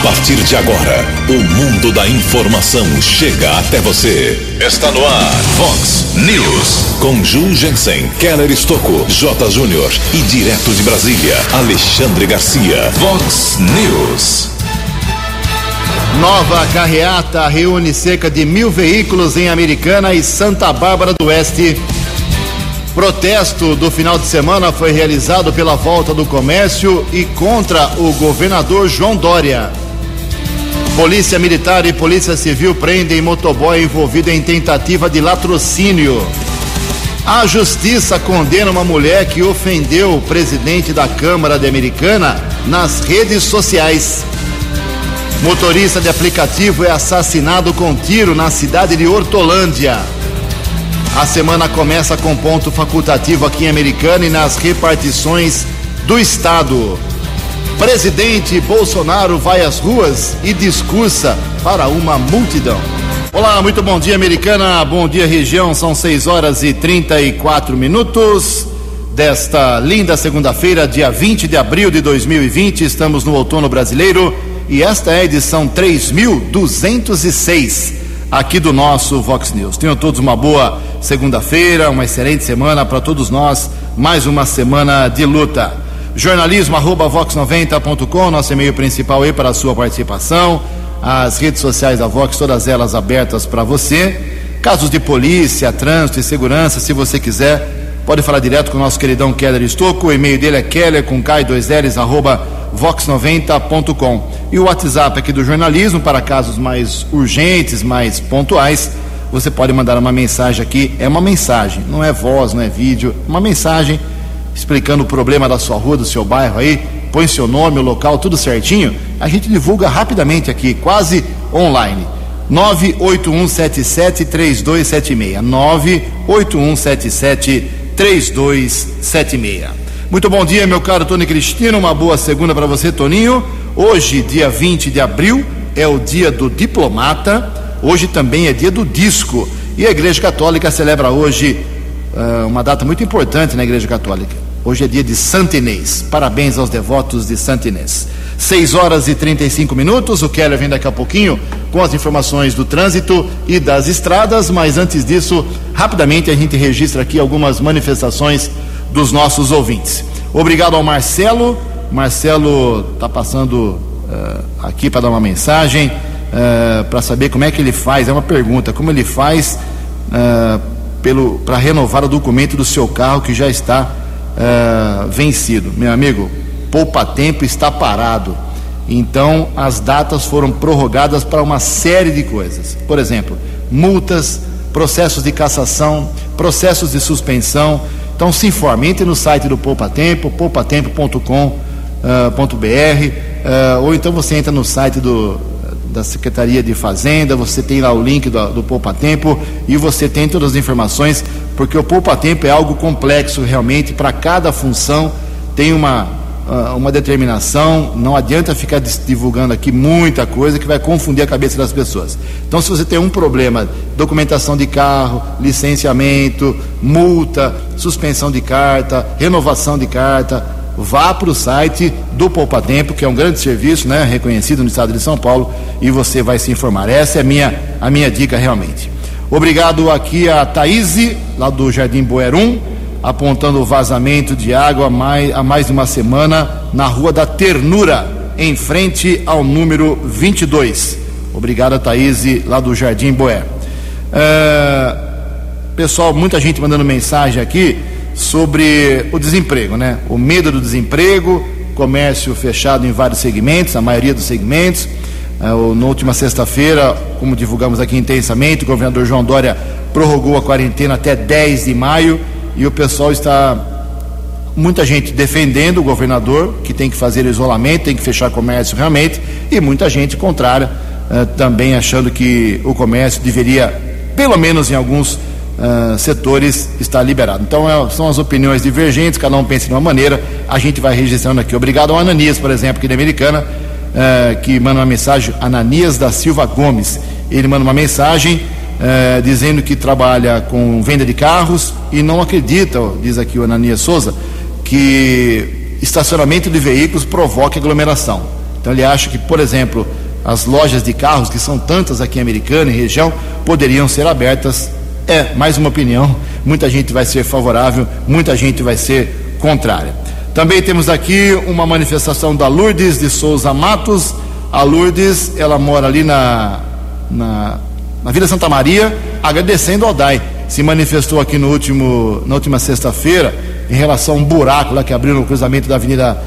A partir de agora, o mundo da informação chega até você. Está no ar, Fox News. Com Ju Jensen, Keller Estocco, J. Júnior e direto de Brasília, Alexandre Garcia. Fox News. Nova carreata reúne cerca de mil veículos em Americana e Santa Bárbara do Oeste. Protesto do final de semana foi realizado pela volta do comércio e contra o governador João Dória. Polícia Militar e Polícia Civil prendem motoboy envolvido em tentativa de latrocínio. A justiça condena uma mulher que ofendeu o presidente da Câmara de Americana nas redes sociais. Motorista de aplicativo é assassinado com tiro na cidade de Hortolândia. A semana começa com ponto facultativo aqui em Americana e nas repartições do estado. Presidente Bolsonaro vai às ruas e discursa para uma multidão. Olá, muito bom dia, Americana. Bom dia, região. São 6 horas e 34 minutos desta linda segunda-feira, dia 20 de abril de 2020. Estamos no outono brasileiro e esta é a edição 3206 aqui do nosso Vox News. Tenham todos uma boa segunda-feira, uma excelente semana para todos nós, mais uma semana de luta. Jornalismo arroba vox90.com, nosso e-mail principal aí para a sua participação. As redes sociais da Vox, todas elas abertas para você. Casos de polícia, trânsito e segurança, se você quiser, pode falar direto com o nosso queridão Keller Estocco. O e-mail dele é keller com K2Ls arroba vox90.com. E o WhatsApp aqui do jornalismo para casos mais urgentes, mais pontuais. Você pode mandar uma mensagem aqui, é uma mensagem, não é voz, não é vídeo, uma mensagem explicando o problema da sua rua, do seu bairro aí, põe seu nome, o local, tudo certinho. A gente divulga rapidamente aqui, quase online. 981773276. 981773276. Muito bom dia, meu caro Tony Cristino. Uma boa segunda para você, Toninho. Hoje, dia 20 de abril, é o dia do diplomata. Hoje também é dia do disco. E a Igreja Católica celebra hoje uh, uma data muito importante na Igreja Católica. Hoje é dia de Santo Inês. Parabéns aos devotos de Santo Inês. 6 horas e 35 minutos. O Keller vem daqui a pouquinho com as informações do trânsito e das estradas, mas antes disso, rapidamente a gente registra aqui algumas manifestações dos nossos ouvintes. Obrigado ao Marcelo. Marcelo está passando uh, aqui para dar uma mensagem uh, para saber como é que ele faz. É uma pergunta: como ele faz uh, para renovar o documento do seu carro que já está vencido? Meu amigo, poupa tempo está parado. Então, as datas foram prorrogadas para uma série de coisas. Por exemplo, multas, processos de cassação, processos de suspensão. Então se informe, entre no site do Poupa Tempo, poupatempo.com.br, uh, ou então você entra no site do, da Secretaria de Fazenda, você tem lá o link do, do Poupa Tempo e você tem todas as informações, porque o Poupa Tempo é algo complexo realmente, para cada função tem uma uh, uma determinação, não adianta ficar divulgando aqui muita coisa que vai confundir a cabeça das pessoas. Então, se você tem um problema, documentação de carro, licenciamento, multa, suspensão de carta, renovação de carta, vá para o site do Poupa Tempo, que é um grande serviço, né, reconhecido no estado de São Paulo, e você vai se informar. Essa é a minha, a minha dica realmente. Obrigado aqui a Thaís, lá do Jardim Boerum apontando o vazamento de água há mais, há mais de uma semana na Rua da Ternura, em frente ao número 22. Obrigado, Thaís, lá do Jardim Boé. É, pessoal, muita gente mandando mensagem aqui sobre o desemprego, né? O medo do desemprego, comércio fechado em vários segmentos, a maioria dos segmentos. É, na última sexta-feira, como divulgamos aqui intensamente, o governador João Dória prorrogou a quarentena até 10 de maio e o pessoal está muita gente defendendo o governador que tem que fazer isolamento, tem que fechar comércio realmente, e muita gente contrária uh, também achando que o comércio deveria, pelo menos em alguns uh, setores, estar liberado. Então é, são as opiniões divergentes, cada um pensa de uma maneira, a gente vai registrando aqui. Obrigado ao Ananias, por exemplo, aqui da Americana, uh, que manda uma mensagem, Ananias da Silva Gomes. Ele manda uma mensagem é, dizendo que trabalha com venda de carros e não acredita, diz aqui o Ananias Souza, que estacionamento de veículos provoque aglomeração. Então ele acha que, por exemplo, as lojas de carros, que são tantas aqui em Americana e região, poderiam ser abertas. É, mais uma opinião. Muita gente vai ser favorável, muita gente vai ser contrária. Também temos aqui uma manifestação da Lourdes de Souza Matos. A Lourdes, ela mora ali na, na, na Vila Santa Maria, agradecendo ao DAI. Se manifestou aqui no último, na última sexta-feira em relação a um buraco lá que abriu no cruzamento da Avenida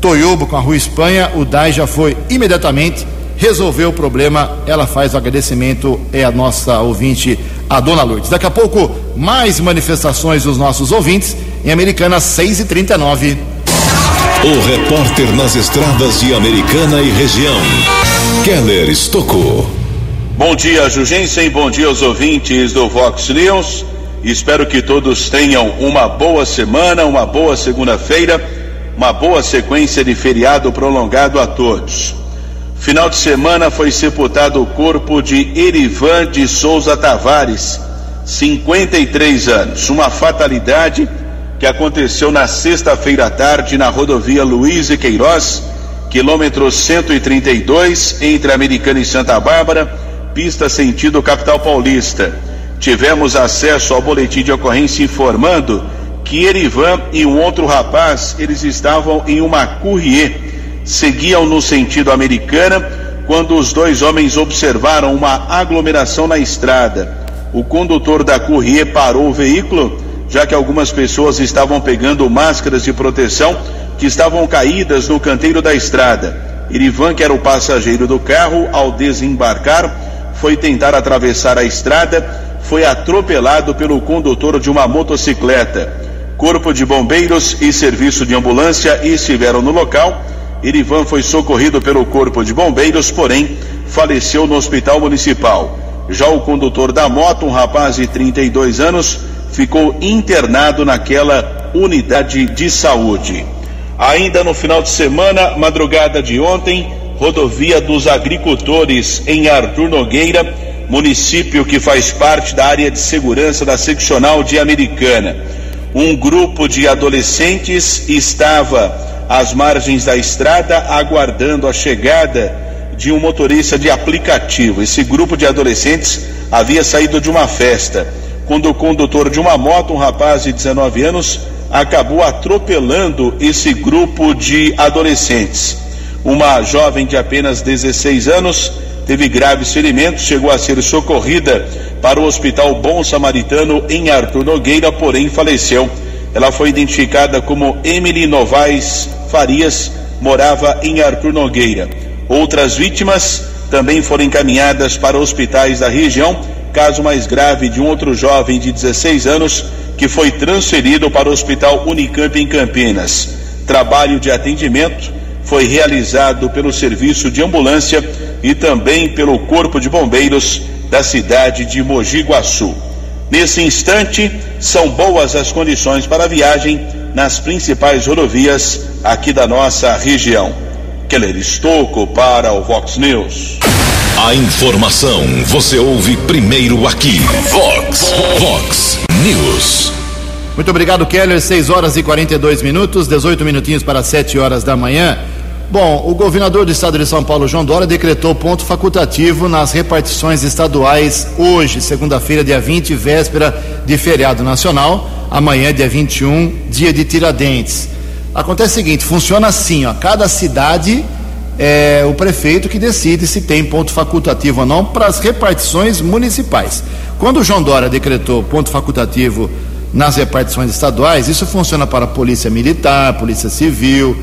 Toyobo com a Rua Espanha. O DAI já foi imediatamente resolveu o problema. Ela faz o agradecimento, é a nossa ouvinte, a Dona Lourdes. Daqui a pouco, mais manifestações dos nossos ouvintes em Americana 6 e 39 O repórter nas estradas de Americana e região, Keller Estocou. Bom dia, Jugensen. Bom dia aos ouvintes do Vox News. Espero que todos tenham uma boa semana, uma boa segunda-feira, uma boa sequência de feriado prolongado a todos. Final de semana foi sepultado o corpo de Erivan de Souza Tavares, 53 anos. Uma fatalidade que aconteceu na sexta-feira à tarde na rodovia Luiz e Queiroz, quilômetro 132, entre Americana e Santa Bárbara, pista sentido capital paulista. Tivemos acesso ao boletim de ocorrência informando que Erivan e um outro rapaz, eles estavam em uma courrier seguiam no sentido americana quando os dois homens observaram uma aglomeração na estrada. O condutor da Courrier parou o veículo, já que algumas pessoas estavam pegando máscaras de proteção que estavam caídas no canteiro da estrada. Irivan, que era o passageiro do carro, ao desembarcar, foi tentar atravessar a estrada, foi atropelado pelo condutor de uma motocicleta. Corpo de bombeiros e serviço de ambulância estiveram no local Irivan foi socorrido pelo Corpo de Bombeiros, porém faleceu no Hospital Municipal. Já o condutor da moto, um rapaz de 32 anos, ficou internado naquela unidade de saúde. Ainda no final de semana, madrugada de ontem, rodovia dos agricultores em Arthur Nogueira, município que faz parte da área de segurança da seccional de Americana. Um grupo de adolescentes estava às margens da estrada, aguardando a chegada de um motorista de aplicativo. Esse grupo de adolescentes havia saído de uma festa, quando o condutor de uma moto, um rapaz de 19 anos, acabou atropelando esse grupo de adolescentes. Uma jovem de apenas 16 anos teve graves ferimentos, chegou a ser socorrida para o Hospital Bom Samaritano em Arthur Nogueira, porém faleceu. Ela foi identificada como Emily Novaes Farias morava em Arthur Nogueira. Outras vítimas também foram encaminhadas para hospitais da região. Caso mais grave de um outro jovem de 16 anos que foi transferido para o Hospital Unicamp em Campinas. Trabalho de atendimento foi realizado pelo serviço de ambulância e também pelo Corpo de Bombeiros da cidade de Mogi Guaçu. Nesse instante, são boas as condições para a viagem nas principais rodovias aqui da nossa região. Keller Estocco para o Vox News. A informação você ouve primeiro aqui. Vox, Vox News. Muito obrigado, Keller. 6 horas e 42 minutos, 18 minutinhos para 7 horas da manhã. Bom, o governador do estado de São Paulo, João Dória, decretou ponto facultativo nas repartições estaduais hoje, segunda-feira, dia 20, véspera de feriado nacional. Amanhã, dia 21, dia de Tiradentes. Acontece o seguinte: funciona assim, ó, cada cidade é o prefeito que decide se tem ponto facultativo ou não para as repartições municipais. Quando o João Dória decretou ponto facultativo nas repartições estaduais, isso funciona para a Polícia Militar, Polícia Civil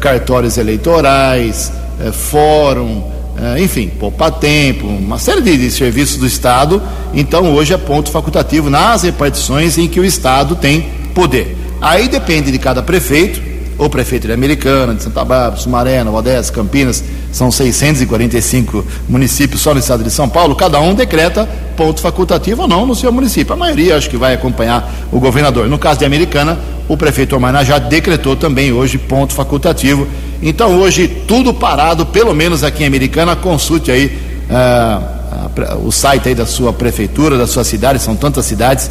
cartórios eleitorais, eh, fórum, eh, enfim, poupa-tempo, uma série de, serviços do Estado. Então, hoje é ponto facultativo nas repartições em que o Estado tem poder. Aí depende de cada prefeito, ou prefeito de Americana, de Santa Bárbara, Sumaré, Nova Odessa, Campinas, são 645 municípios só no estado de São Paulo, cada um decreta ponto facultativo ou não no seu município. A maioria acho que vai acompanhar o governador. No caso de Americana, o prefeito Omarná já decretou também hoje ponto facultativo. Então hoje tudo parado, pelo menos aqui em Americana, consulte aí uh, o site aí da sua prefeitura, da sua cidade, são tantas cidades,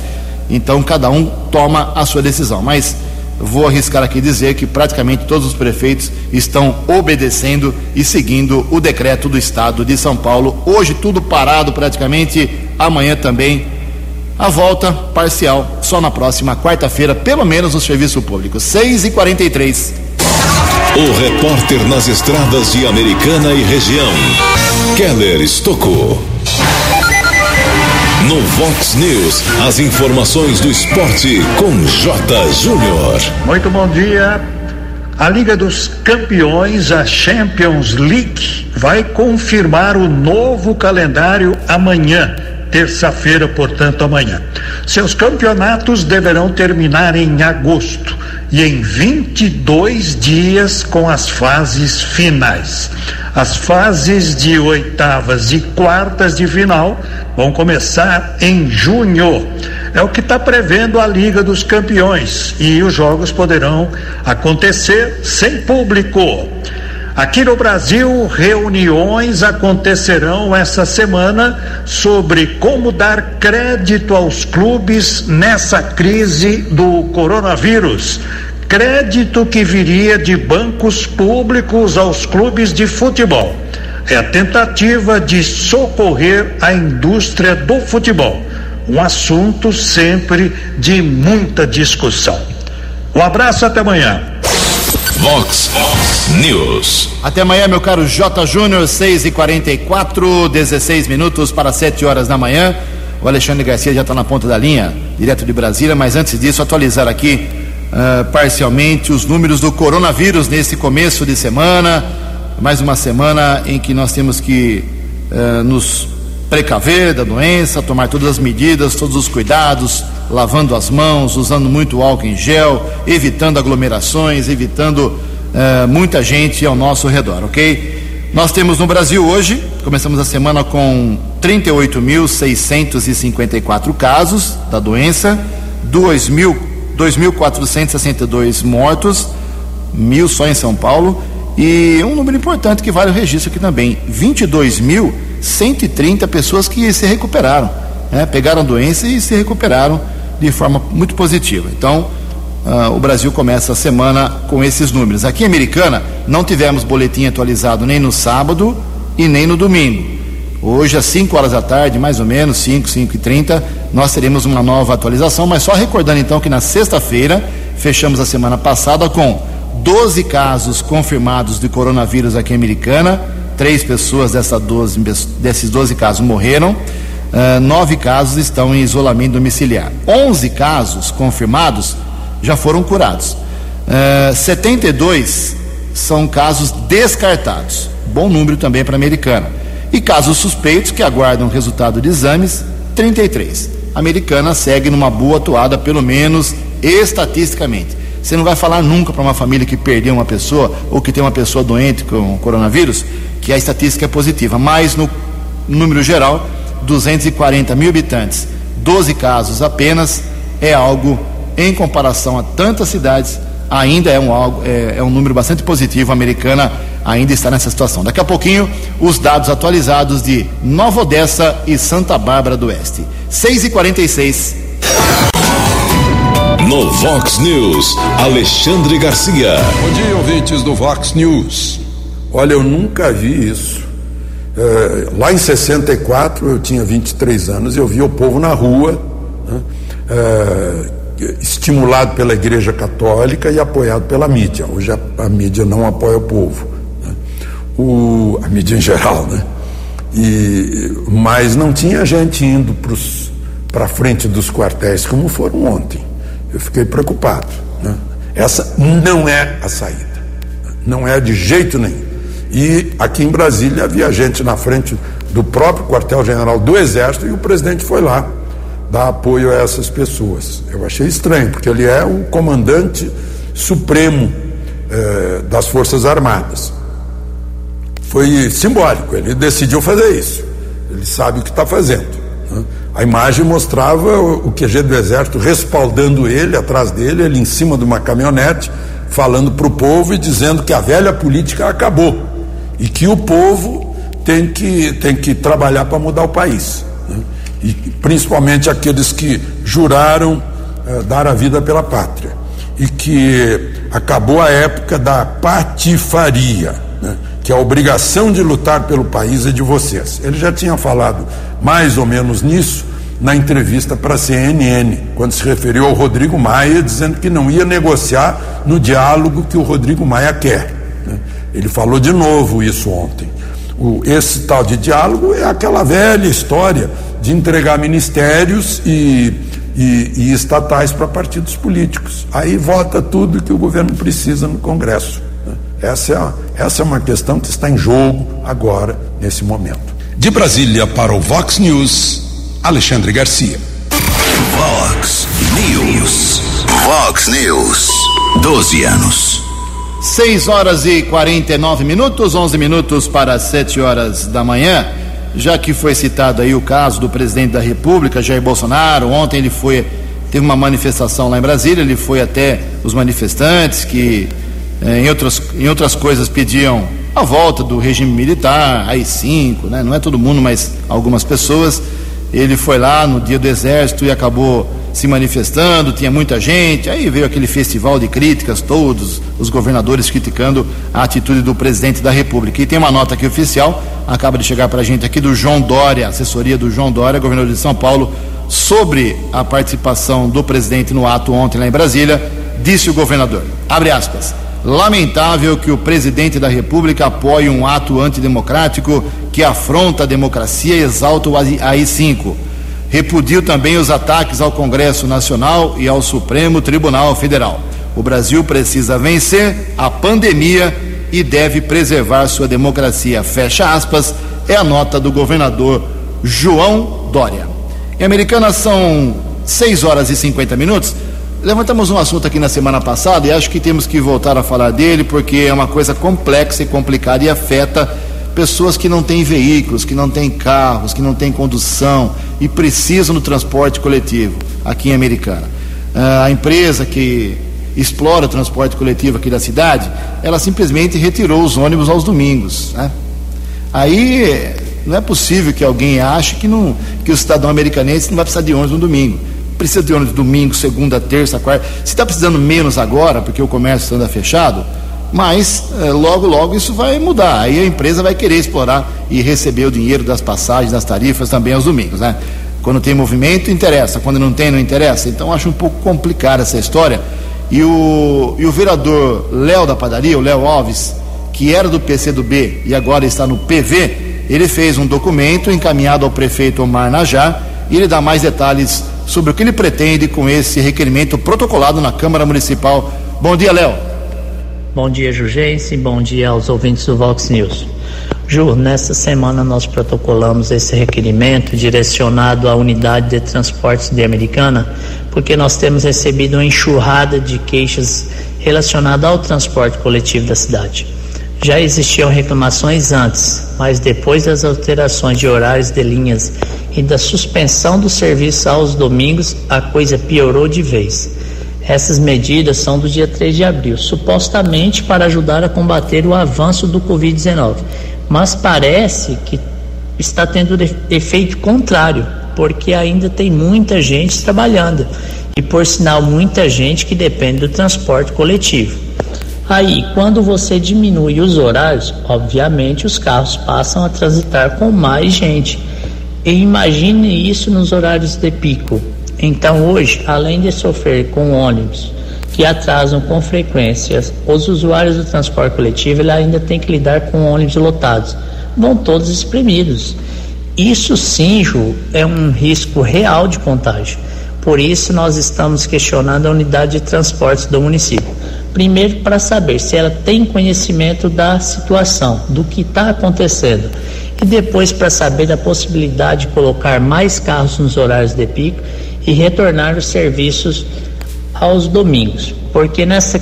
então cada um toma a sua decisão. Mas vou arriscar aqui dizer que praticamente todos os prefeitos estão obedecendo e seguindo o decreto do estado de São Paulo. Hoje tudo parado praticamente, amanhã também a volta parcial só na próxima quarta-feira, pelo menos no serviço público. 6 e 43 O repórter nas estradas de Americana e região, Keller Estocou. No Vox News, as informações do esporte com J. Júnior. Muito bom dia. A Liga dos Campeões, a Champions League, vai confirmar o novo calendário amanhã, terça-feira, portanto, amanhã. Seus campeonatos deverão terminar em agosto e em 22 dias com as fases finais. As fases de oitavas e quartas de final vão começar em junho. É o que está prevendo a Liga dos Campeões e os jogos poderão acontecer sem público. Aqui no Brasil, reuniões acontecerão essa semana sobre como dar crédito aos clubes nessa crise do coronavírus crédito que viria de bancos públicos aos clubes de futebol. É a tentativa de socorrer a indústria do futebol, um assunto sempre de muita discussão. Um abraço até amanhã. Vox News. Até amanhã, meu caro J. Júnior, 6 e 44 16 minutos para 7 horas da manhã. O Alexandre Garcia já está na ponta da linha, direto de Brasília, mas antes disso, atualizar aqui uh, parcialmente os números do coronavírus nesse começo de semana. Mais uma semana em que nós temos que uh, nos precaver da doença, tomar todas as medidas, todos os cuidados, lavando as mãos, usando muito álcool em gel, evitando aglomerações, evitando uh, muita gente ao nosso redor, ok? Nós temos no Brasil hoje, começamos a semana com 38.654 casos da doença, 2 mil 2.462 mortos, mil só em São Paulo, e um número importante que vale o registro aqui também: 22.130 pessoas que se recuperaram, né? pegaram doença e se recuperaram de forma muito positiva. Então, uh, o Brasil começa a semana com esses números. Aqui em Americana, não tivemos boletim atualizado nem no sábado e nem no domingo. Hoje, às 5 horas da tarde, mais ou menos, 5, 5 e 30, nós teremos uma nova atualização, mas só recordando então que na sexta-feira, fechamos a semana passada com 12 casos confirmados de coronavírus aqui em Americana, três pessoas dessa 12, desses 12 casos morreram, uh, nove casos estão em isolamento domiciliar. 11 casos confirmados já foram curados. Uh, 72 são casos descartados, bom número também para a Americana. E casos suspeitos que aguardam resultado de exames, 33. A americana segue numa boa atuada, pelo menos estatisticamente. Você não vai falar nunca para uma família que perdeu uma pessoa ou que tem uma pessoa doente com coronavírus que a estatística é positiva, mas no número geral, 240 mil habitantes, 12 casos apenas, é algo em comparação a tantas cidades, ainda é um, algo, é, é um número bastante positivo. A americana ainda está nessa situação. Daqui a pouquinho, os dados atualizados de Nova Odessa e Santa Bárbara do Oeste. 6 e 46 No Vox News, Alexandre Garcia. Bom dia, ouvintes do Vox News. Olha, eu nunca vi isso. É, lá em 64, eu tinha 23 anos e eu via o povo na rua, né, é, estimulado pela Igreja Católica e apoiado pela mídia. Hoje a, a mídia não apoia o povo o, a mídia em geral, né? E, mas não tinha gente indo para frente dos quartéis como foram ontem. Eu fiquei preocupado. Né? Essa não é a saída. Não é de jeito nenhum. E aqui em Brasília havia gente na frente do próprio quartel-general do Exército e o presidente foi lá dar apoio a essas pessoas. Eu achei estranho, porque ele é o comandante supremo eh, das Forças Armadas foi simbólico. Ele decidiu fazer isso. Ele sabe o que está fazendo. A imagem mostrava o QG do Exército respaldando ele, atrás dele, ele em cima de uma caminhonete, falando para o povo e dizendo que a velha política acabou e que o povo tem que, tem que trabalhar para mudar o país. Né? E principalmente aqueles que juraram uh, dar a vida pela pátria. e que acabou a época da patifaria, né? que a obrigação de lutar pelo país é de vocês. Ele já tinha falado mais ou menos nisso na entrevista para a CNN, quando se referiu ao Rodrigo Maia, dizendo que não ia negociar no diálogo que o Rodrigo Maia quer. Né? Ele falou de novo isso ontem. O, esse tal de diálogo é aquela velha história de entregar ministérios e, e, e estatais para partidos políticos. Aí vota tudo que o governo precisa no Congresso. Né? Essa é, essa é uma questão que está em jogo agora, nesse momento. De Brasília para o Vox News. Alexandre Garcia. Vox News. Vox News. 12 anos. 6 horas e 49 minutos, 11 minutos para 7 horas da manhã. Já que foi citado aí o caso do presidente da República, Jair Bolsonaro, ontem ele foi teve uma manifestação lá em Brasília, ele foi até os manifestantes que eh, em outras, em outras coisas pediam a volta do regime militar, AI-5, né? não é todo mundo, mas algumas pessoas. Ele foi lá no dia do Exército e acabou se manifestando, tinha muita gente. Aí veio aquele festival de críticas, todos os governadores criticando a atitude do presidente da República. E tem uma nota aqui oficial, acaba de chegar para a gente aqui do João Dória, assessoria do João Dória, governador de São Paulo, sobre a participação do presidente no ato ontem lá em Brasília. Disse o governador, abre aspas. Lamentável que o presidente da República apoie um ato antidemocrático que afronta a democracia e exalta o AI-5. Repudiu também os ataques ao Congresso Nacional e ao Supremo Tribunal Federal. O Brasil precisa vencer a pandemia e deve preservar sua democracia. Fecha aspas, é a nota do governador João Dória. Em Americana são 6 horas e 50 minutos. Levantamos um assunto aqui na semana passada e acho que temos que voltar a falar dele porque é uma coisa complexa e complicada e afeta pessoas que não têm veículos, que não têm carros, que não têm condução e precisam do transporte coletivo aqui em Americana. Ah, a empresa que explora o transporte coletivo aqui da cidade, ela simplesmente retirou os ônibus aos domingos. Né? Aí não é possível que alguém ache que, não, que o cidadão americanense não vai precisar de ônibus no domingo precisa de ônibus domingo, segunda, terça, quarta. Se está precisando menos agora, porque o comércio anda fechado, mas é, logo, logo isso vai mudar. Aí a empresa vai querer explorar e receber o dinheiro das passagens, das tarifas também aos domingos, né? Quando tem movimento, interessa. Quando não tem, não interessa. Então acho um pouco complicada essa história. E o, e o vereador Léo da Padaria, o Léo Alves, que era do PCdoB e agora está no PV, ele fez um documento encaminhado ao prefeito Omar Najá e ele dá mais detalhes sobre o que ele pretende com esse requerimento protocolado na Câmara Municipal. Bom dia, Léo. Bom dia, Jugense. Bom dia aos ouvintes do Vox News. Ju, nessa semana nós protocolamos esse requerimento direcionado à unidade de transportes de Americana, porque nós temos recebido uma enxurrada de queixas relacionadas ao transporte coletivo da cidade. Já existiam reclamações antes, mas depois das alterações de horários de linhas e da suspensão do serviço aos domingos, a coisa piorou de vez. Essas medidas são do dia 3 de abril, supostamente para ajudar a combater o avanço do Covid-19. Mas parece que está tendo efeito contrário, porque ainda tem muita gente trabalhando e, por sinal, muita gente que depende do transporte coletivo. Aí, quando você diminui os horários, obviamente os carros passam a transitar com mais gente. E imagine isso nos horários de pico. Então, hoje, além de sofrer com ônibus que atrasam com frequência os usuários do transporte coletivo, ele ainda tem que lidar com ônibus lotados. Vão todos espremidos. Isso sim, Ju, é um risco real de contágio. Por isso, nós estamos questionando a unidade de transportes do município. Primeiro, para saber se ela tem conhecimento da situação, do que está acontecendo. E depois, para saber da possibilidade de colocar mais carros nos horários de pico e retornar os serviços aos domingos. Porque nessa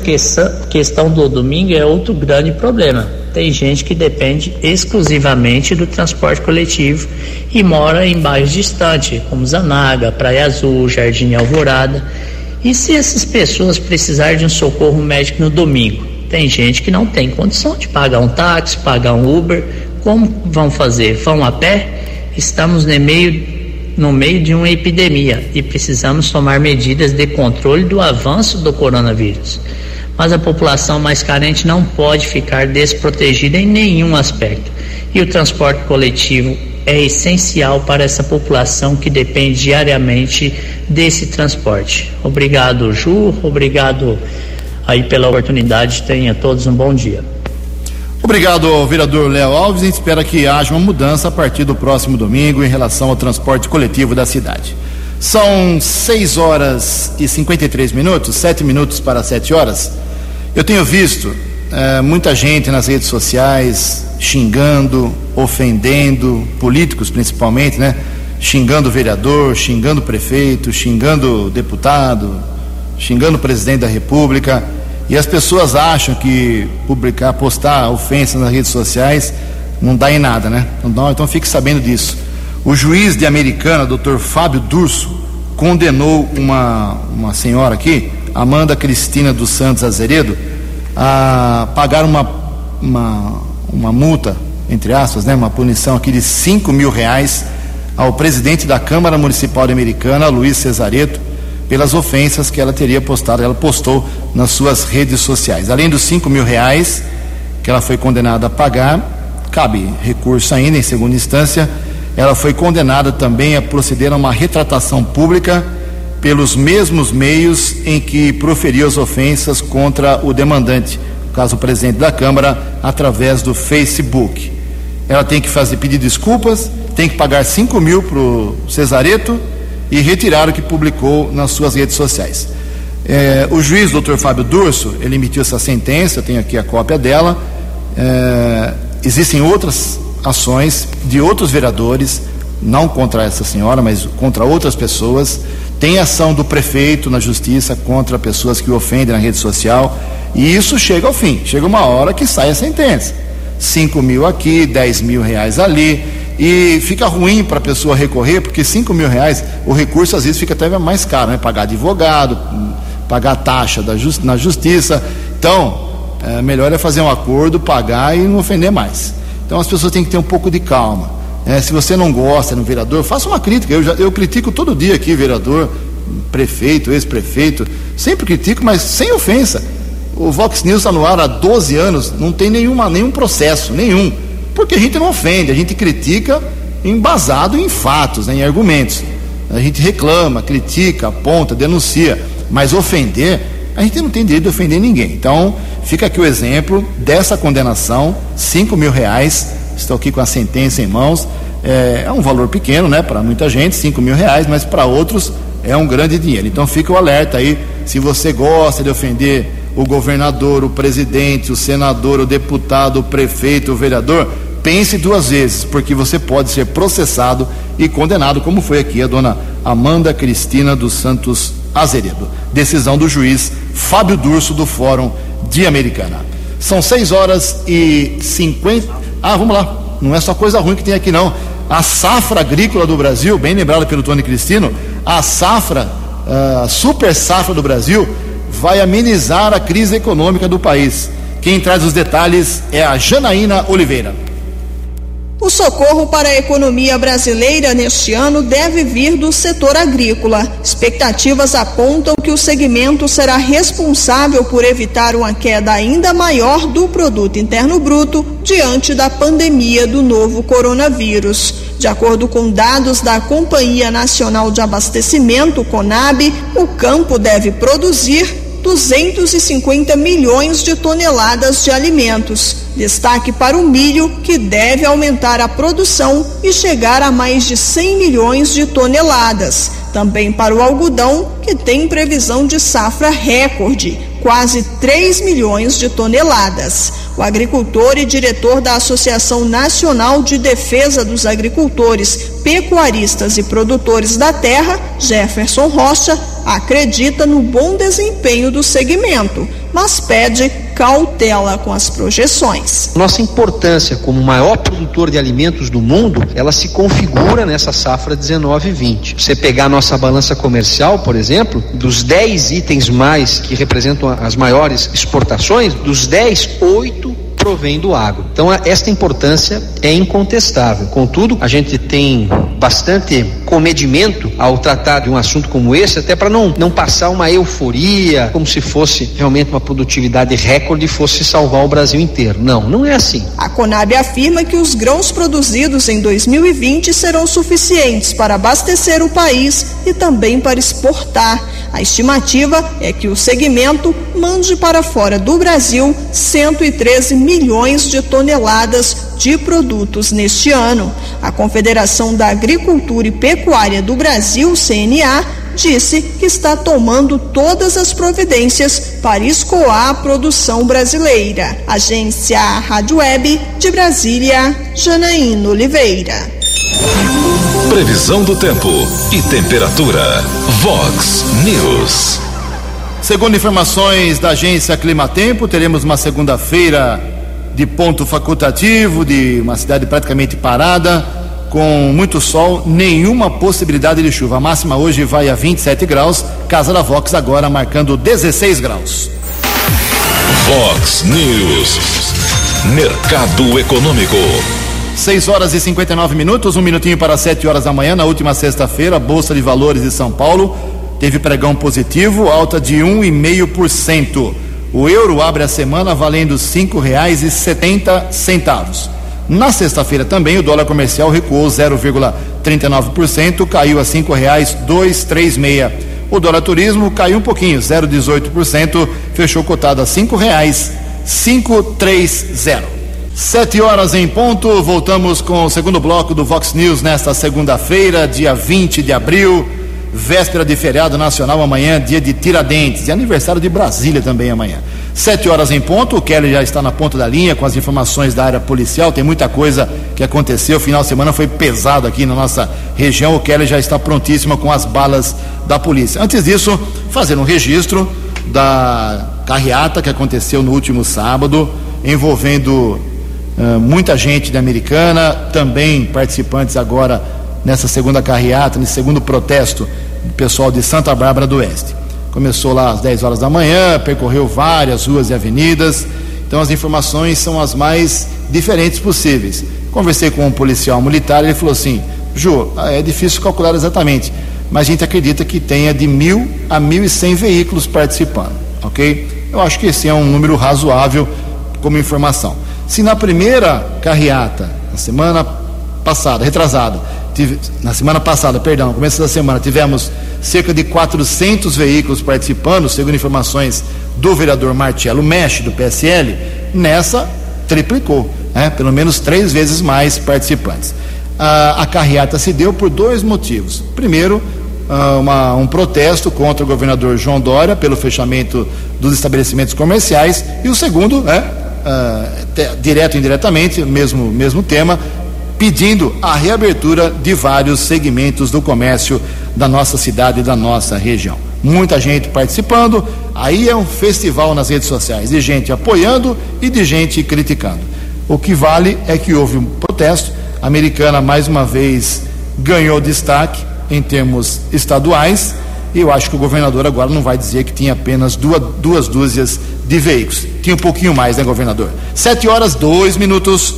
questão do domingo é outro grande problema. Tem gente que depende exclusivamente do transporte coletivo e mora em bairros distantes, como Zanaga, Praia Azul, Jardim Alvorada e se essas pessoas precisarem de um socorro médico no domingo? Tem gente que não tem condição de pagar um táxi, pagar um Uber. Como vão fazer? Vão a pé? Estamos no meio no meio de uma epidemia e precisamos tomar medidas de controle do avanço do coronavírus. Mas a população mais carente não pode ficar desprotegida em nenhum aspecto. E o transporte coletivo é essencial para essa população que depende diariamente desse transporte. Obrigado, Ju. Obrigado aí pela oportunidade. Tenha todos um bom dia. Obrigado, vereador Léo Alves. A gente espera que haja uma mudança a partir do próximo domingo em relação ao transporte coletivo da cidade. São 6 horas e 53 minutos, 7 minutos para 7 horas. Eu tenho visto é, muita gente nas redes sociais xingando, ofendendo, políticos principalmente, né? Xingando o vereador, xingando o prefeito, xingando deputado, xingando o presidente da República. E as pessoas acham que publicar, postar ofensas nas redes sociais não dá em nada, né? Não, então fique sabendo disso. O juiz de Americana, doutor Fábio Durso, condenou uma, uma senhora aqui, Amanda Cristina dos Santos Azeredo, a pagar uma, uma, uma multa, entre aspas, né, uma punição aqui de 5 mil reais ao presidente da Câmara Municipal de Americana, Luiz Cesareto, pelas ofensas que ela teria postado, ela postou nas suas redes sociais. Além dos 5 mil reais que ela foi condenada a pagar, cabe recurso ainda em segunda instância, ela foi condenada também a proceder a uma retratação pública pelos mesmos meios em que proferiu as ofensas contra o demandante, no caso o presidente da Câmara, através do Facebook. Ela tem que fazer pedir desculpas, tem que pagar 5 mil para o Cesareto e retirar o que publicou nas suas redes sociais. É, o juiz, doutor Fábio Durso, ele emitiu essa sentença, eu tenho aqui a cópia dela. É, existem outras ações de outros vereadores, não contra essa senhora, mas contra outras pessoas. Tem ação do prefeito na justiça contra pessoas que o ofendem na rede social. E isso chega ao fim. Chega uma hora que sai a sentença. 5 mil aqui, 10 mil reais ali e fica ruim para a pessoa recorrer, porque 5 mil reais, o recurso às vezes fica até mais caro, né? Pagar advogado, pagar taxa da na justiça. Então, é, melhor é fazer um acordo, pagar e não ofender mais. Então as pessoas têm que ter um pouco de calma. É, se você não gosta no vereador, faça uma crítica. Eu, já, eu critico todo dia aqui, vereador, prefeito, ex-prefeito. Sempre critico, mas sem ofensa. O Vox News está no ar há 12 anos, não tem nenhuma, nenhum processo, nenhum porque a gente não ofende, a gente critica embasado em fatos, né, em argumentos. A gente reclama, critica, aponta, denuncia, mas ofender, a gente não tem direito de ofender ninguém. Então, fica aqui o exemplo dessa condenação, 5 mil reais, estou aqui com a sentença em mãos, é, é um valor pequeno, né, para muita gente, 5 mil reais, mas para outros é um grande dinheiro. Então fica o alerta aí, se você gosta de ofender o governador, o presidente, o senador, o deputado, o prefeito, o vereador, pense duas vezes, porque você pode ser processado e condenado, como foi aqui a dona Amanda Cristina dos Santos Azeredo. Decisão do juiz Fábio Durso, do Fórum de Americana. São 6 horas e 50. Ah, vamos lá. Não é só coisa ruim que tem aqui, não. A safra agrícola do Brasil, bem lembrada pelo Tony Cristino, a safra, a super safra do Brasil, vai amenizar a crise econômica do país. Quem traz os detalhes é a Janaína Oliveira. O socorro para a economia brasileira neste ano deve vir do setor agrícola. Expectativas apontam que o segmento será responsável por evitar uma queda ainda maior do produto interno bruto diante da pandemia do novo coronavírus. De acordo com dados da Companhia Nacional de Abastecimento, CONAB, o campo deve produzir 250 milhões de toneladas de alimentos. Destaque para o milho, que deve aumentar a produção e chegar a mais de 100 milhões de toneladas. Também para o algodão, que tem previsão de safra recorde, quase 3 milhões de toneladas. O agricultor e diretor da Associação Nacional de Defesa dos Agricultores, Pecuaristas e Produtores da Terra, Jefferson Rocha, acredita no bom desempenho do segmento, mas pede cautela com as projeções. Nossa importância como maior produtor de alimentos do mundo, ela se configura nessa safra 19 e 20. Você pegar nossa balança comercial, por exemplo, dos 10 itens mais que representam as maiores exportações, dos 10, 8 provém do agro. Então, esta importância é incontestável. Contudo, a gente tem bastante comedimento ao tratar de um assunto como esse, até para não, não passar uma euforia, como se fosse realmente uma produtividade recorde e fosse salvar o Brasil inteiro. Não, não é assim. A Conab afirma que os grãos produzidos em 2020 serão suficientes para abastecer o país e também para exportar. A estimativa é que o segmento mande para fora do Brasil 113 milhões de toneladas de produtos neste ano. A Confederação da Agricultura e Pecuária do Brasil, CNA, disse que está tomando todas as providências para escoar a produção brasileira. Agência Rádio Web de Brasília, Janaína Oliveira. Previsão do tempo e temperatura. Vox News. Segundo informações da agência Climatempo, teremos uma segunda-feira de ponto facultativo, de uma cidade praticamente parada, com muito sol, nenhuma possibilidade de chuva. A máxima hoje vai a 27 graus, Casa da Vox agora marcando 16 graus. Vox News. Mercado Econômico. 6 horas e 59 minutos, um minutinho para 7 horas da manhã, na última sexta-feira, a Bolsa de Valores de São Paulo teve pregão positivo, alta de 1,5%. O euro abre a semana valendo R$ 5,70. Na sexta-feira também o dólar comercial recuou 0,39%, caiu a R$ 5,236. O dólar turismo caiu um pouquinho, 0,18%, fechou cotado a R$ 5,530. Sete horas em ponto, voltamos com o segundo bloco do Vox News nesta segunda-feira, dia 20 de abril, véspera de feriado nacional amanhã, dia de Tiradentes, e aniversário de Brasília também amanhã. Sete horas em ponto, o Kelly já está na ponta da linha com as informações da área policial, tem muita coisa que aconteceu, o final de semana foi pesado aqui na nossa região, o Kelly já está prontíssimo com as balas da polícia. Antes disso, fazer um registro da carreata que aconteceu no último sábado, envolvendo Uh, muita gente da Americana, também participantes agora nessa segunda carreata, nesse segundo protesto do pessoal de Santa Bárbara do Oeste. Começou lá às 10 horas da manhã, percorreu várias ruas e avenidas, então as informações são as mais diferentes possíveis. Conversei com um policial militar, ele falou assim: Ju, é difícil calcular exatamente, mas a gente acredita que tenha de mil a mil e cem veículos participando, ok? Eu acho que esse é um número razoável como informação. Se na primeira carreata, na semana passada, retrasada, tive, na semana passada, perdão, começo da semana, tivemos cerca de 400 veículos participando, segundo informações do vereador Marcelo Mexe, do PSL, nessa triplicou, né? pelo menos três vezes mais participantes. A, carreata se deu por dois motivos. Primeiro, uma, um protesto contra o governador João Dória pelo fechamento dos estabelecimentos comerciais, e o segundo, né, te, direto e indiretamente, mesmo, mesmo tema, pedindo a reabertura de vários segmentos do comércio da nossa cidade e da nossa região. Muita gente participando, aí é um festival nas redes sociais, de gente apoiando e de gente criticando. O que vale é que houve um protesto, a americana mais uma vez ganhou destaque em termos estaduais, e eu acho que o governador agora não vai dizer que tinha apenas duas, duas dúzias de veículos. Tinha um pouquinho mais, né, governador? Sete horas, dois minutos.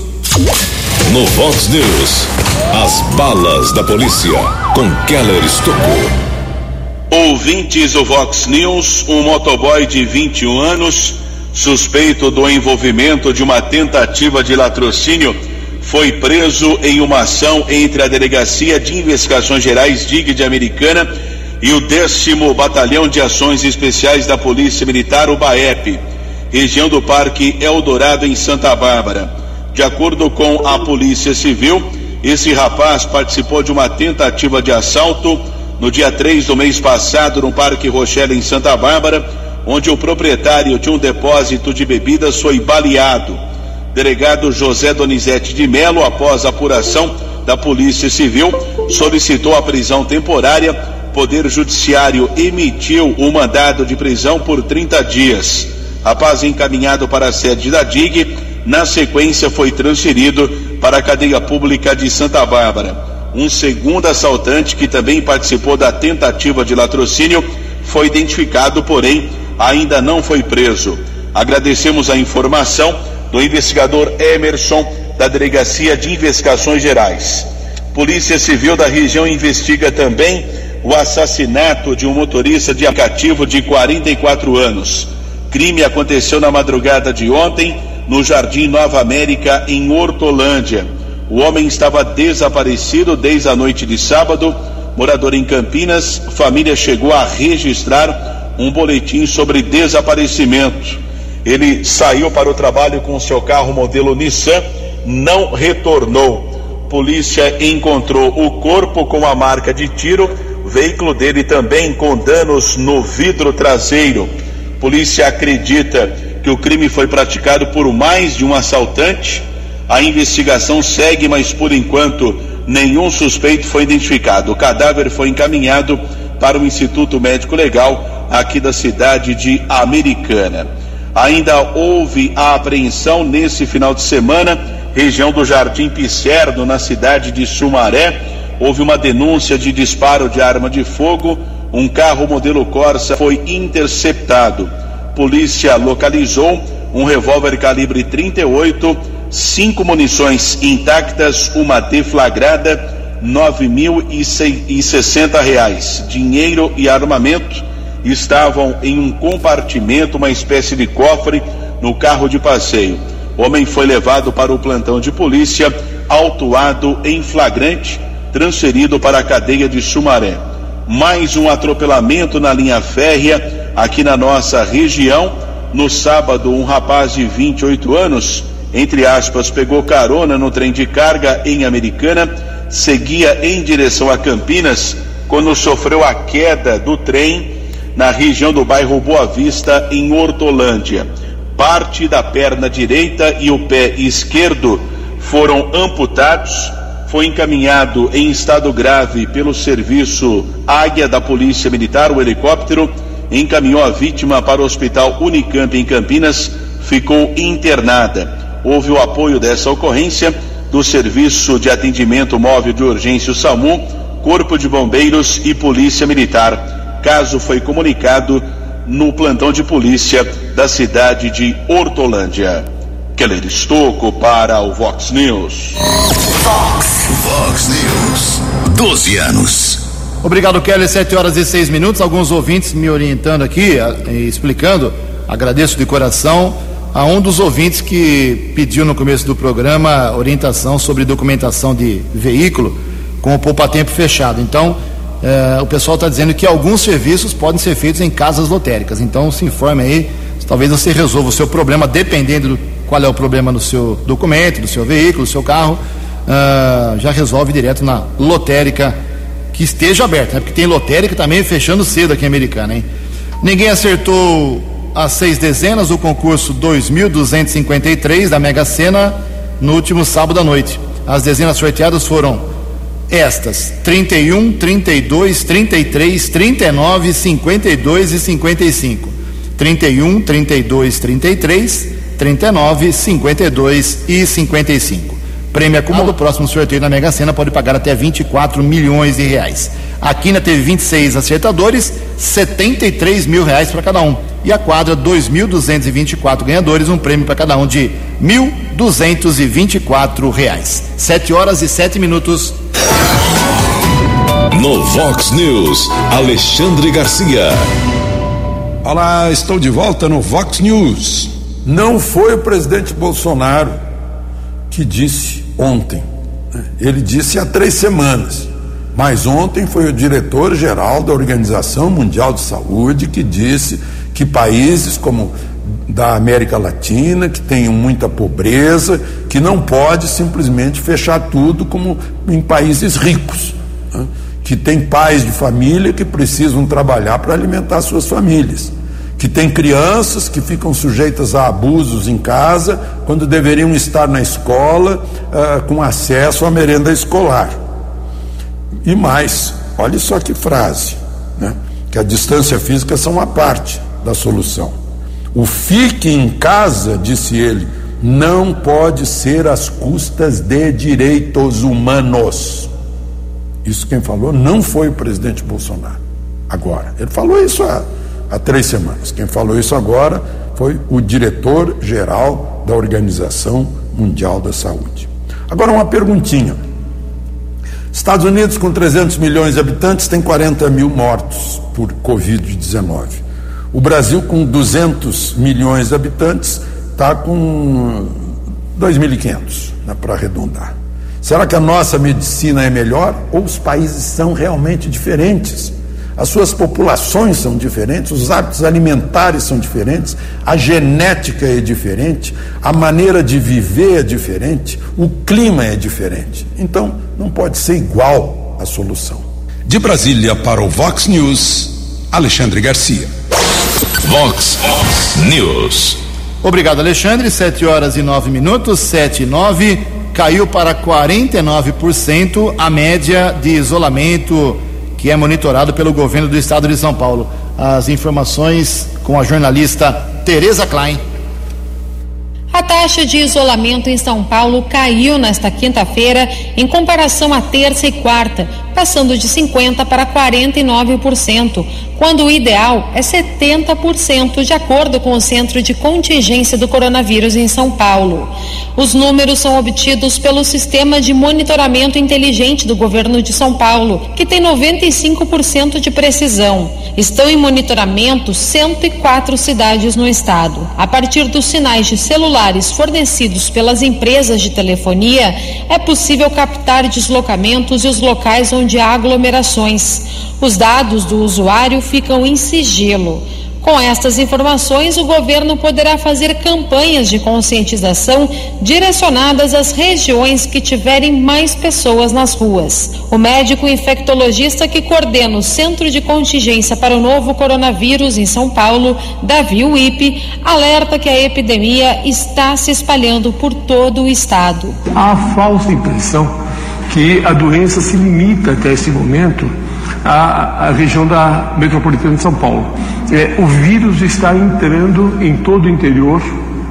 No Vox News, as balas da polícia com Keller Estocou. Ouvintes do Vox News, um motoboy de 21 anos, suspeito do envolvimento de uma tentativa de latrocínio, foi preso em uma ação entre a Delegacia de Investigações Gerais DIG de Americana e o décimo Batalhão de Ações Especiais da Polícia Militar, o BAEP, região do Parque Eldorado, em Santa Bárbara. De acordo com a Polícia Civil, esse rapaz participou de uma tentativa de assalto no dia 3 do mês passado no Parque Rochelle, em Santa Bárbara, onde o proprietário de um depósito de bebidas foi baleado. Delegado José Donizete de Melo, após apuração da Polícia Civil, solicitou a prisão temporária Poder Judiciário emitiu o mandado de prisão por 30 dias. Rapaz encaminhado para a sede da DIG, na sequência foi transferido para a cadeia pública de Santa Bárbara. Um segundo assaltante que também participou da tentativa de latrocínio foi identificado, porém ainda não foi preso. Agradecemos a informação do investigador Emerson, da Delegacia de Investigações Gerais. Polícia Civil da região investiga também o assassinato de um motorista de aplicativo de 44 anos. Crime aconteceu na madrugada de ontem no Jardim Nova América, em Hortolândia. O homem estava desaparecido desde a noite de sábado. Morador em Campinas, família chegou a registrar um boletim sobre desaparecimento. Ele saiu para o trabalho com seu carro modelo Nissan, não retornou. Polícia encontrou o corpo com a marca de tiro, veículo dele também com danos no vidro traseiro. Polícia acredita que o crime foi praticado por mais de um assaltante. A investigação segue, mas por enquanto nenhum suspeito foi identificado. O cadáver foi encaminhado para o Instituto Médico Legal aqui da cidade de Americana. Ainda houve a apreensão nesse final de semana, região do Jardim Piscerno, na cidade de Sumaré. Houve uma denúncia de disparo de arma de fogo. Um carro modelo Corsa foi interceptado. Polícia localizou um revólver calibre 38, cinco munições intactas, uma deflagrada, sessenta reais. Dinheiro e armamento estavam em um compartimento, uma espécie de cofre, no carro de passeio. O homem foi levado para o plantão de polícia, autuado em flagrante, transferido para a cadeia de Sumaré. Mais um atropelamento na linha férrea aqui na nossa região. No sábado, um rapaz de 28 anos, entre aspas, pegou carona no trem de carga em Americana, seguia em direção a Campinas quando sofreu a queda do trem na região do bairro Boa Vista, em Hortolândia. Parte da perna direita e o pé esquerdo foram amputados. Foi encaminhado em estado grave pelo serviço Águia da Polícia Militar, o helicóptero encaminhou a vítima para o Hospital Unicamp em Campinas, ficou internada. Houve o apoio dessa ocorrência do Serviço de Atendimento Móvel de Urgência o SAMU, Corpo de Bombeiros e Polícia Militar. Caso foi comunicado no plantão de polícia da cidade de Hortolândia. Keller Estocco para o Vox News. Vox, Vox News. 12 anos. Obrigado, Kelly. Sete horas e seis minutos. Alguns ouvintes me orientando aqui, explicando. Agradeço de coração a um dos ouvintes que pediu no começo do programa orientação sobre documentação de veículo com o poupa-tempo fechado. Então, eh, o pessoal está dizendo que alguns serviços podem ser feitos em casas lotéricas. Então, se informe aí. Talvez você resolva o seu problema, dependendo do qual é o problema no seu documento, do seu veículo, do seu carro. Uh, já resolve direto na lotérica que esteja aberta, né? porque tem lotérica também fechando cedo aqui em Americana, hein? Ninguém acertou as seis dezenas do concurso 2253 da Mega Sena no último sábado à noite. As dezenas sorteadas foram estas: 31, 32, 33, 39, 52 e 55. 31, 32, 33, 39, 52 e 55. Prêmio acumulado, o próximo sorteio na Mega Sena pode pagar até 24 milhões de reais. A Quina teve 26 acertadores, 73 mil reais para cada um. E a quadra, 2.224 ganhadores, um prêmio para cada um de 1.224 reais. 7 horas e 7 minutos. No Vox News, Alexandre Garcia. Olá, estou de volta no Vox News. Não foi o presidente Bolsonaro que disse ontem. Ele disse há três semanas. Mas ontem foi o diretor-geral da Organização Mundial de Saúde que disse que países como da América Latina, que têm muita pobreza, que não pode simplesmente fechar tudo como em países ricos, né? que tem pais de família que precisam trabalhar para alimentar suas famílias que tem crianças que ficam sujeitas a abusos em casa quando deveriam estar na escola uh, com acesso à merenda escolar. E mais, olha só que frase, né? que a distância física são uma parte da solução. O fique em casa, disse ele, não pode ser às custas de direitos humanos. Isso quem falou não foi o presidente Bolsonaro. Agora, ele falou isso há há três semanas. Quem falou isso agora foi o diretor-geral da Organização Mundial da Saúde. Agora, uma perguntinha. Estados Unidos, com 300 milhões de habitantes, tem 40 mil mortos por Covid-19. O Brasil, com 200 milhões de habitantes, está com 2.500, né, para arredondar. Será que a nossa medicina é melhor ou os países são realmente diferentes? As suas populações são diferentes, os hábitos alimentares são diferentes, a genética é diferente, a maneira de viver é diferente, o clima é diferente. Então, não pode ser igual a solução. De Brasília para o Vox News, Alexandre Garcia. Vox News. Obrigado, Alexandre. 7 horas e 9 minutos, 7 e 9. Caiu para 49% a média de isolamento que é monitorado pelo governo do estado de São Paulo. As informações com a jornalista Tereza Klein. A taxa de isolamento em São Paulo caiu nesta quinta-feira em comparação à terça e quarta, passando de 50% para 49%, quando o ideal é 70%, de acordo com o Centro de Contingência do Coronavírus em São Paulo. Os números são obtidos pelo Sistema de Monitoramento Inteligente do Governo de São Paulo, que tem 95% de precisão. Estão em monitoramento 104 cidades no estado. A partir dos sinais de celulares fornecidos pelas empresas de telefonia, é possível captar deslocamentos e os locais onde há aglomerações. Os dados do usuário ficam em sigilo. Com estas informações, o governo poderá fazer campanhas de conscientização direcionadas às regiões que tiverem mais pessoas nas ruas. O médico infectologista que coordena o Centro de Contingência para o Novo Coronavírus em São Paulo, Davi Uip, alerta que a epidemia está se espalhando por todo o estado. A falsa impressão que a doença se limita até esse momento à, à região da metropolitana de São Paulo. É, o vírus está entrando em todo o interior,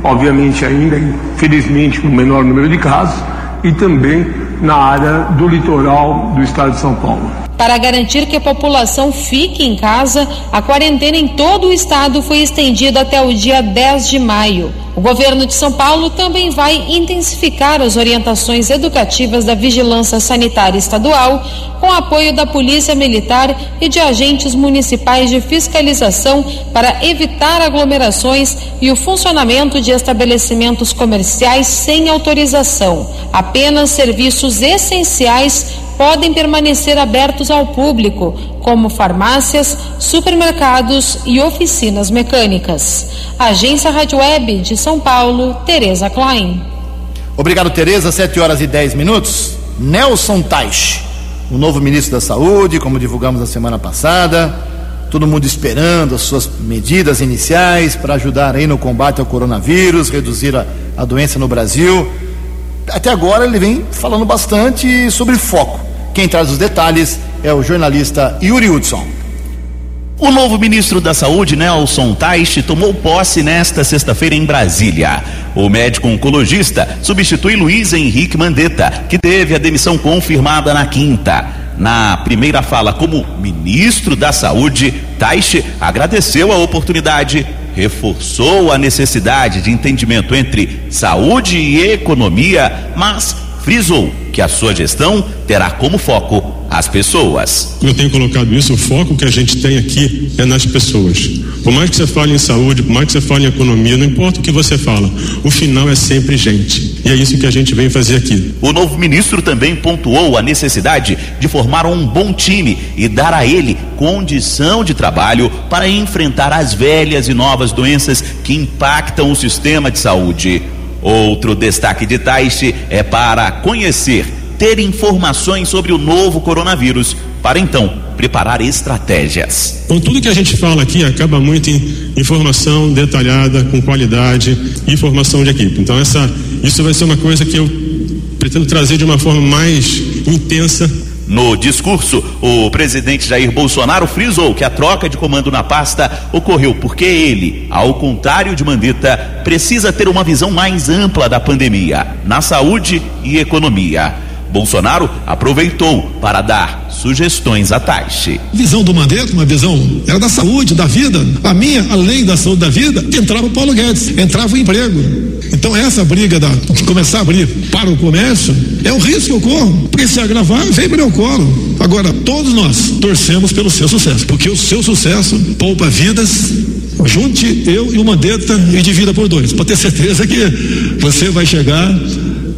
obviamente ainda, infelizmente, com menor número de casos, e também na área do litoral do estado de São Paulo. Para garantir que a população fique em casa, a quarentena em todo o estado foi estendida até o dia 10 de maio. O governo de São Paulo também vai intensificar as orientações educativas da Vigilância Sanitária Estadual, com apoio da Polícia Militar e de agentes municipais de fiscalização para evitar aglomerações e o funcionamento de estabelecimentos comerciais sem autorização. Apenas serviços essenciais podem permanecer abertos ao público, como farmácias, supermercados e oficinas mecânicas. Agência Rádio Web de São Paulo, Tereza Klein. Obrigado, Tereza. 7 horas e 10 minutos. Nelson Teich, o novo ministro da Saúde, como divulgamos na semana passada. Todo mundo esperando as suas medidas iniciais para ajudar aí no combate ao coronavírus, reduzir a, a doença no Brasil. Até agora ele vem falando bastante sobre foco quem traz os detalhes é o jornalista Yuri Hudson. O novo ministro da Saúde, Nelson Teich, tomou posse nesta sexta-feira em Brasília. O médico oncologista substitui Luiz Henrique Mandetta, que teve a demissão confirmada na quinta. Na primeira fala como ministro da Saúde, Teich agradeceu a oportunidade, reforçou a necessidade de entendimento entre saúde e economia, mas frisou que a sua gestão terá como foco as pessoas. Eu tenho colocado isso, o foco que a gente tem aqui é nas pessoas. Por mais que você fale em saúde, por mais que você fale em economia, não importa o que você fala, o final é sempre gente. E é isso que a gente vem fazer aqui. O novo ministro também pontuou a necessidade de formar um bom time e dar a ele condição de trabalho para enfrentar as velhas e novas doenças que impactam o sistema de saúde. Outro destaque de Taishi é para conhecer, ter informações sobre o novo coronavírus, para então preparar estratégias. Então, tudo que a gente fala aqui acaba muito em informação detalhada, com qualidade e formação de equipe. Então, essa, isso vai ser uma coisa que eu pretendo trazer de uma forma mais intensa no discurso, o presidente Jair Bolsonaro frisou que a troca de comando na pasta ocorreu porque ele, ao contrário de Mandetta, precisa ter uma visão mais ampla da pandemia, na saúde e economia. Bolsonaro aproveitou para dar sugestões à Taixe. Visão do Mandetta, uma visão era da saúde, da vida. A minha, além da saúde da vida, entrava o Paulo Guedes, entrava o emprego. Então essa briga da, de começar a abrir para o comércio é um risco que eu corro, porque se agravar, vem para o colo. Agora, todos nós torcemos pelo seu sucesso, porque o seu sucesso poupa vidas junte eu e o Mandetta e divida por dois, para ter certeza que você vai chegar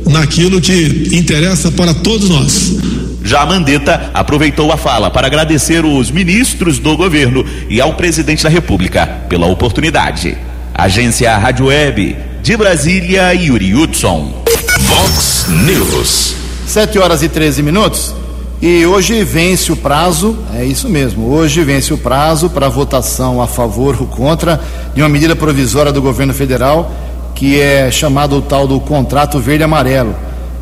naquilo que interessa para todos nós. Já Mandetta aproveitou a fala para agradecer os ministros do governo e ao presidente da República pela oportunidade. Agência Rádio Web de Brasília, Yuri Hudson. Vox News. 7 horas e 13 minutos. E hoje vence o prazo, é isso mesmo, hoje vence o prazo para votação a favor ou contra de uma medida provisória do governo federal que é chamado o tal do contrato verde-amarelo.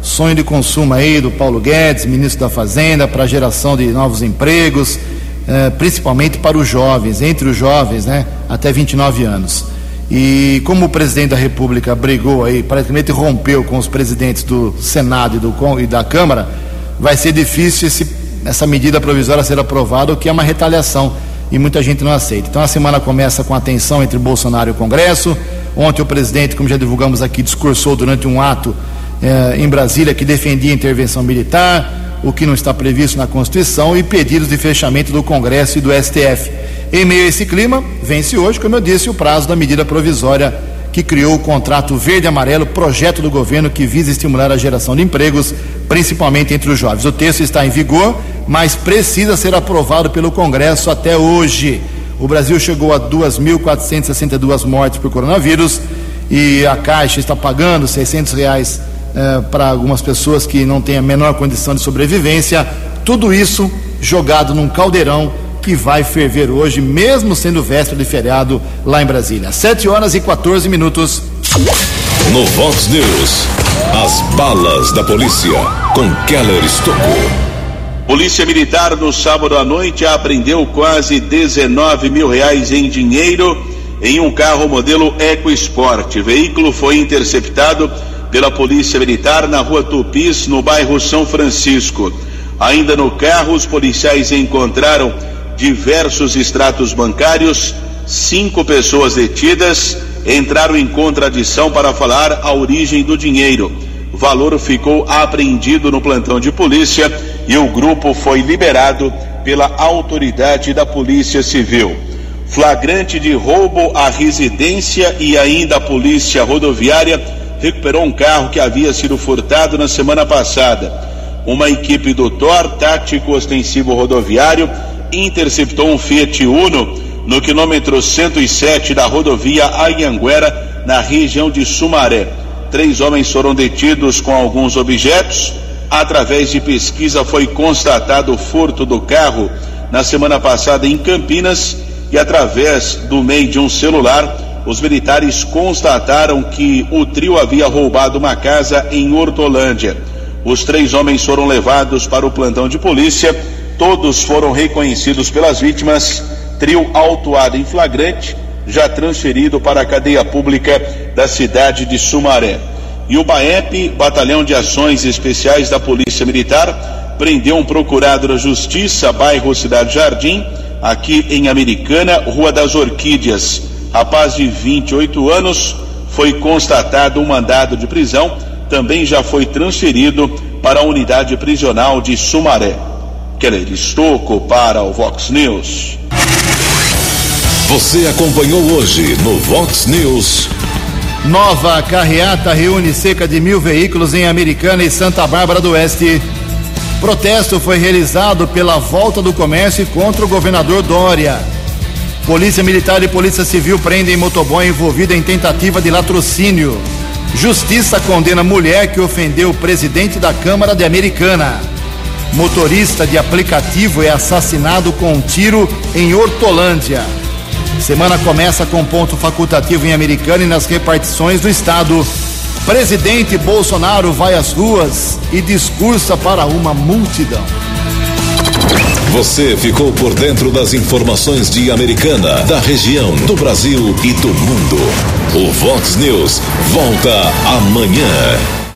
Sonho de consumo aí do Paulo Guedes, ministro da Fazenda, para geração de novos empregos, eh, principalmente para os jovens, entre os jovens, né, até 29 anos. E como o presidente da República brigou aí, praticamente rompeu com os presidentes do Senado e, do, e da Câmara, vai ser difícil esse, essa medida provisória ser aprovada, o que é uma retaliação e muita gente não aceita. Então a semana começa com a tensão entre Bolsonaro e o Congresso. Ontem o presidente, como já divulgamos aqui, discursou durante um ato eh, em Brasília que defendia a intervenção militar, o que não está previsto na Constituição, e pedidos de fechamento do Congresso e do STF. Em meio a esse clima, vence hoje, como eu disse, o prazo da medida provisória que criou o contrato verde-amarelo, projeto do governo que visa estimular a geração de empregos, principalmente entre os jovens. O texto está em vigor, mas precisa ser aprovado pelo Congresso até hoje. O Brasil chegou a 2.462 mortes por coronavírus e a Caixa está pagando 600 reais eh, para algumas pessoas que não têm a menor condição de sobrevivência. Tudo isso jogado num caldeirão que vai ferver hoje, mesmo sendo véspera de feriado lá em Brasília. 7 horas e 14 minutos. No Vox News, as balas da polícia com Keller Estocou. Polícia Militar no sábado à noite apreendeu quase 19 mil reais em dinheiro em um carro modelo EcoSport. O veículo foi interceptado pela Polícia Militar na rua Tupis, no bairro São Francisco. Ainda no carro, os policiais encontraram diversos extratos bancários, cinco pessoas detidas entraram em contradição para falar a origem do dinheiro. O valor ficou apreendido no plantão de polícia e o grupo foi liberado pela autoridade da Polícia Civil. Flagrante de roubo à residência e ainda a Polícia Rodoviária recuperou um carro que havia sido furtado na semana passada. Uma equipe do TOR, Tático Ostensivo Rodoviário, interceptou um Fiat Uno no quilômetro 107 da rodovia Anhanguera, na região de Sumaré. Três homens foram detidos com alguns objetos. Através de pesquisa foi constatado o furto do carro na semana passada em Campinas e através do meio de um celular, os militares constataram que o trio havia roubado uma casa em Hortolândia. Os três homens foram levados para o plantão de polícia Todos foram reconhecidos pelas vítimas. Trio autuado em flagrante, já transferido para a cadeia pública da cidade de Sumaré. E o BAEP, Batalhão de Ações Especiais da Polícia Militar, prendeu um procurado da Justiça, bairro Cidade Jardim, aqui em Americana, Rua das Orquídeas. Rapaz de 28 anos, foi constatado um mandado de prisão, também já foi transferido para a unidade prisional de Sumaré. Keller Estocco para o Vox News. Você acompanhou hoje no Vox News. Nova carreata reúne cerca de mil veículos em Americana e Santa Bárbara do Oeste. Protesto foi realizado pela volta do comércio contra o governador Dória. Polícia Militar e Polícia Civil prendem motoboy envolvido em tentativa de latrocínio. Justiça condena mulher que ofendeu o presidente da Câmara de Americana. Motorista de aplicativo é assassinado com um tiro em Hortolândia. Semana começa com ponto facultativo em Americana e nas repartições do estado. Presidente Bolsonaro vai às ruas e discursa para uma multidão. Você ficou por dentro das informações de Americana, da região, do Brasil e do mundo. O Vox News volta amanhã.